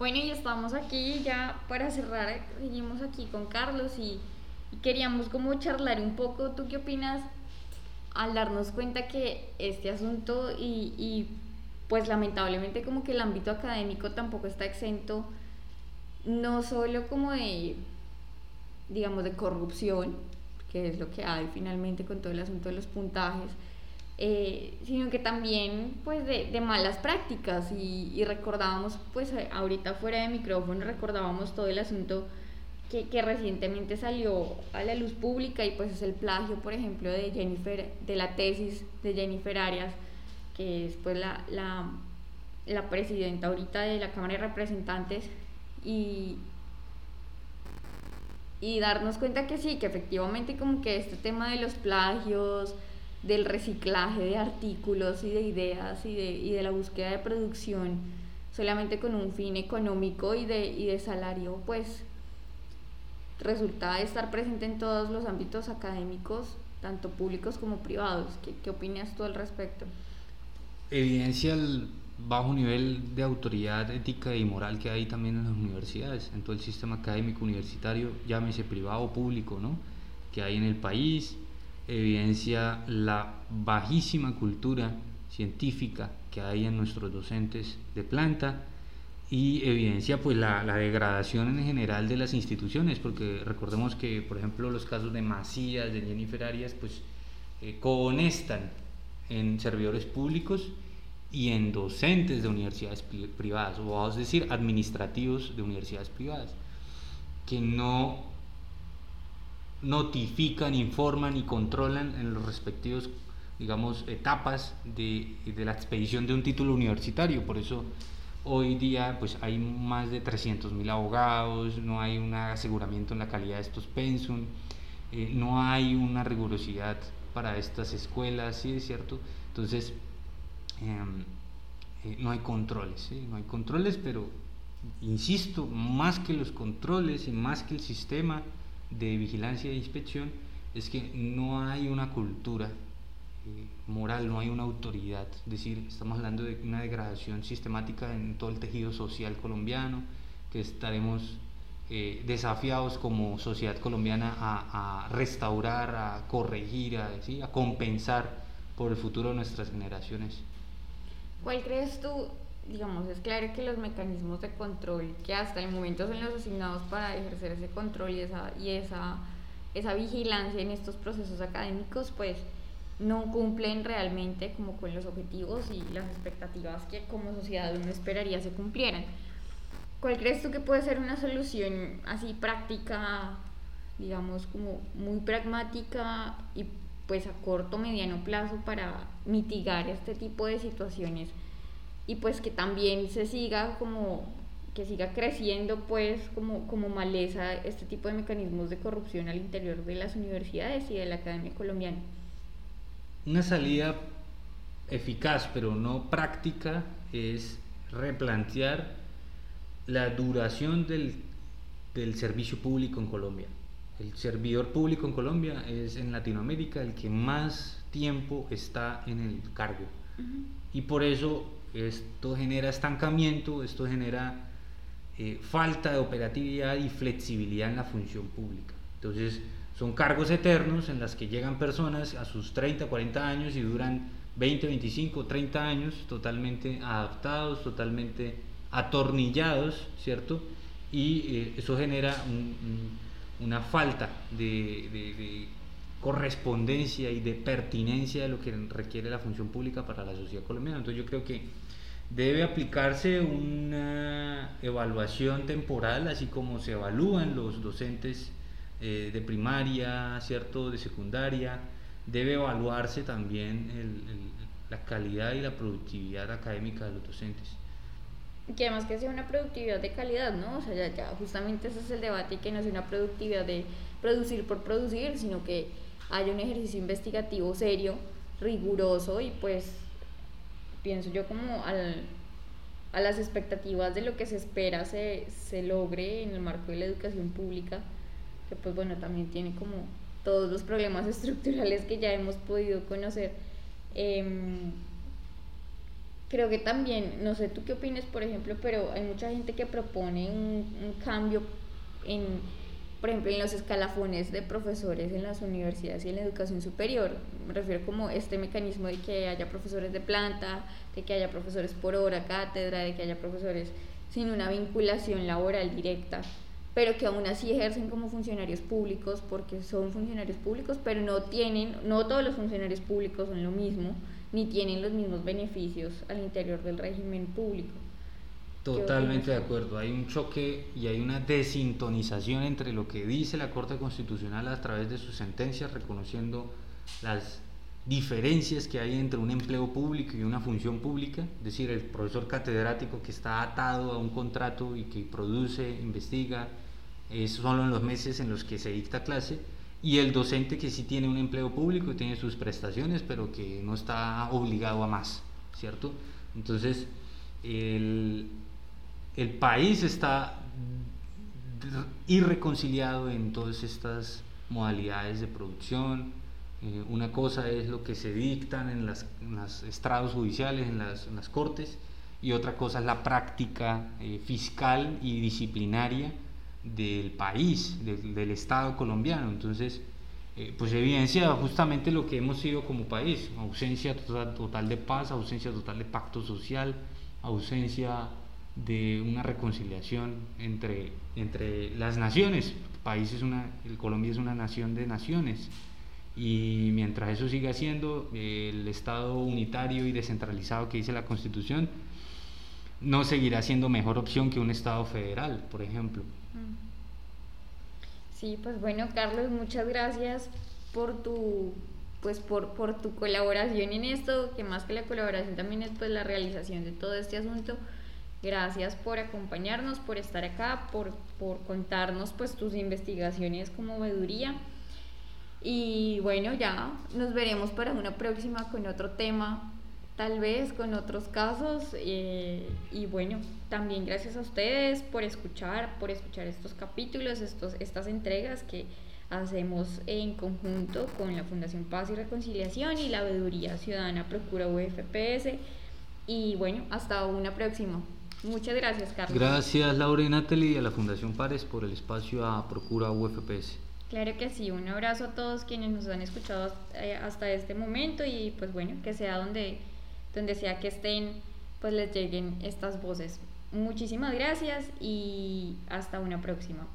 Bueno, y estamos aquí ya para cerrar, seguimos aquí con Carlos y, queríamos como charlar un poco, ¿tú qué opinas al darnos cuenta que este asunto y, y pues lamentablemente como que el ámbito académico tampoco está exento, no solo como de, digamos, de corrupción, que es lo que hay finalmente con todo el asunto de los puntajes, eh, sino que también pues de, de malas prácticas. Y, y, recordábamos pues ahorita fuera de micrófono recordábamos todo el asunto que, que, recientemente salió a la luz pública y pues es el plagio por ejemplo de Jennifer de la tesis de Jennifer Arias que es pues la, la, la presidenta ahorita de la Cámara de Representantes. Y, y darnos cuenta que sí, que efectivamente como que este tema de los plagios, del reciclaje de artículos y de ideas y de, y de la búsqueda de producción solamente con un fin económico y de, y de salario, pues resulta estar presente en todos los ámbitos académicos, tanto públicos como privados. ¿Qué, qué opinas tú al respecto? Evidencia el bajo nivel de autoridad ética y moral que hay también en las universidades, en todo el sistema académico universitario, llámese privado o público, ¿no? que hay en el país, evidencia la bajísima cultura científica que hay en nuestros docentes de planta y evidencia pues la, degradación en general de las instituciones, porque recordemos que por ejemplo los casos de Macías, de Jennifer Arias, pues eh, cohonestan en servidores públicos y en docentes de universidades privadas, o vamos a decir administrativos de universidades privadas, que no notifican, informan y controlan en los respectivos, digamos, etapas de, de la expedición de un título universitario. Por eso hoy día pues hay más de 300.000 abogados, no hay un aseguramiento en la calidad de estos pensum, eh, no hay una rigurosidad para estas escuelas, ¿sí es cierto? Entonces, em, eh, no hay controles, no hay controles, pero insisto, más que los controles y más que el sistema, de vigilancia e inspección es que no hay una cultura eh, moral, no hay una autoridad. Es decir, estamos hablando de una degradación sistemática en todo el tejido social colombiano, que estaremos eh, desafiados como sociedad colombiana a, restaurar, a corregir, a, a compensar por el futuro de nuestras generaciones. ¿Cuál crees tú digamos, es claro que los mecanismos de control que hasta el momento son los asignados para ejercer ese control y esa, y esa, esa vigilancia en estos procesos académicos, pues no cumplen realmente como con los objetivos y las expectativas que como sociedad uno esperaría se cumplieran. ¿Cuál crees tú que puede ser una solución así práctica, digamos, como muy pragmática y pues a corto, mediano plazo para mitigar este tipo de situaciones? Y pues que también se siga como que siga creciendo pues como, como maleza este tipo de mecanismos de corrupción al interior de las universidades y de la academia colombiana. Una salida eficaz pero no práctica es replantear la duración del, del servicio público en Colombia. El servidor público en Colombia es en Latinoamérica el que más tiempo está en el cargo. Y por eso esto genera estancamiento, esto genera eh, falta de operatividad y flexibilidad en la función pública. Entonces, son cargos eternos en las que llegan personas a sus 30, 40 años y duran 20, 25, 30 años totalmente adaptados, totalmente atornillados, ¿cierto? Y eh, eso genera una falta de correspondencia y de pertinencia de lo que requiere la función pública para la sociedad colombiana. Entonces yo creo que debe aplicarse una evaluación temporal, así como se evalúan los docentes eh, de primaria, ¿cierto? de secundaria, debe evaluarse también la calidad y la productividad académica de los docentes. Que además que sea una productividad de calidad, ¿no? O sea, ya, ya justamente ese es el debate que no sea una productividad de producir por producir, sino que haya un ejercicio investigativo serio, riguroso y pues pienso yo como al, a las expectativas de lo que se espera se, se logre en el marco de la educación pública, que pues bueno, también tiene como todos los problemas estructurales que ya hemos podido conocer. Em, creo que también, no sé tú qué opinas, por ejemplo, pero hay mucha gente que propone un, un cambio en, por ejemplo, en los escalafones de profesores en las universidades y en la educación superior. Me refiero como este mecanismo de que haya profesores de planta, de que haya profesores por hora cátedra, de que haya profesores sin una vinculación laboral directa pero que aún así ejercen como funcionarios públicos porque son funcionarios públicos, pero no tienen, no todos los funcionarios públicos son lo mismo, ni tienen los mismos beneficios al interior del régimen público. Totalmente de acuerdo, hay un choque y hay una desintonización entre lo que dice la Corte Constitucional a través de sus sentencias, reconociendo las diferencias que hay entre un empleo público y una función pública, es decir, el profesor catedrático que está atado a un contrato y que produce, investiga, es solo en los meses en los que se dicta clase, y el docente que sí tiene un empleo público y tiene sus prestaciones, pero que no está obligado a más, ¿cierto? Entonces, el, el país está irreconciliado en todas estas modalidades de producción, eh, una cosa es lo que se dictan en, las, los estrados judiciales, en las, en las, cortes, y otra cosa es la práctica eh, fiscal y disciplinaria del país, del Estado colombiano. Entonces, eh, pues evidencia justamente lo que hemos sido como país, ausencia total, total, de paz, ausencia total de pacto social, ausencia de una reconciliación entre, entre las naciones. El país es una, Colombia es una nación de naciones y mientras eso siga siendo el Estado unitario y descentralizado que dice la Constitución, no seguirá siendo mejor opción que un Estado federal, por ejemplo. Mm. Sí, pues bueno, Carlos, muchas gracias por tu pues por, por tu colaboración en esto, que más que la colaboración también es pues la realización de todo este asunto. Gracias por acompañarnos, por estar acá, por, por contarnos pues tus investigaciones como veeduría. Y bueno, ya nos veremos para una próxima con otro tema, tal vez con otros casos. Eh, y bueno, también gracias a ustedes por escuchar, por escuchar estos capítulos, estos, estas entregas que hacemos en conjunto con la Fundación Paz y Reconciliación y la Veeduría Ciudadana Procura UFPS. Y bueno, hasta una próxima. Muchas gracias, Carlos. Gracias, Laura y Natalie, y a la Fundación Pares por el espacio a Procura UFPS. Claro que sí, un abrazo a todos quienes nos han escuchado eh, hasta este momento y pues bueno, que sea donde, donde sea que estén, pues les lleguen estas voces. Muchísimas gracias y hasta una próxima.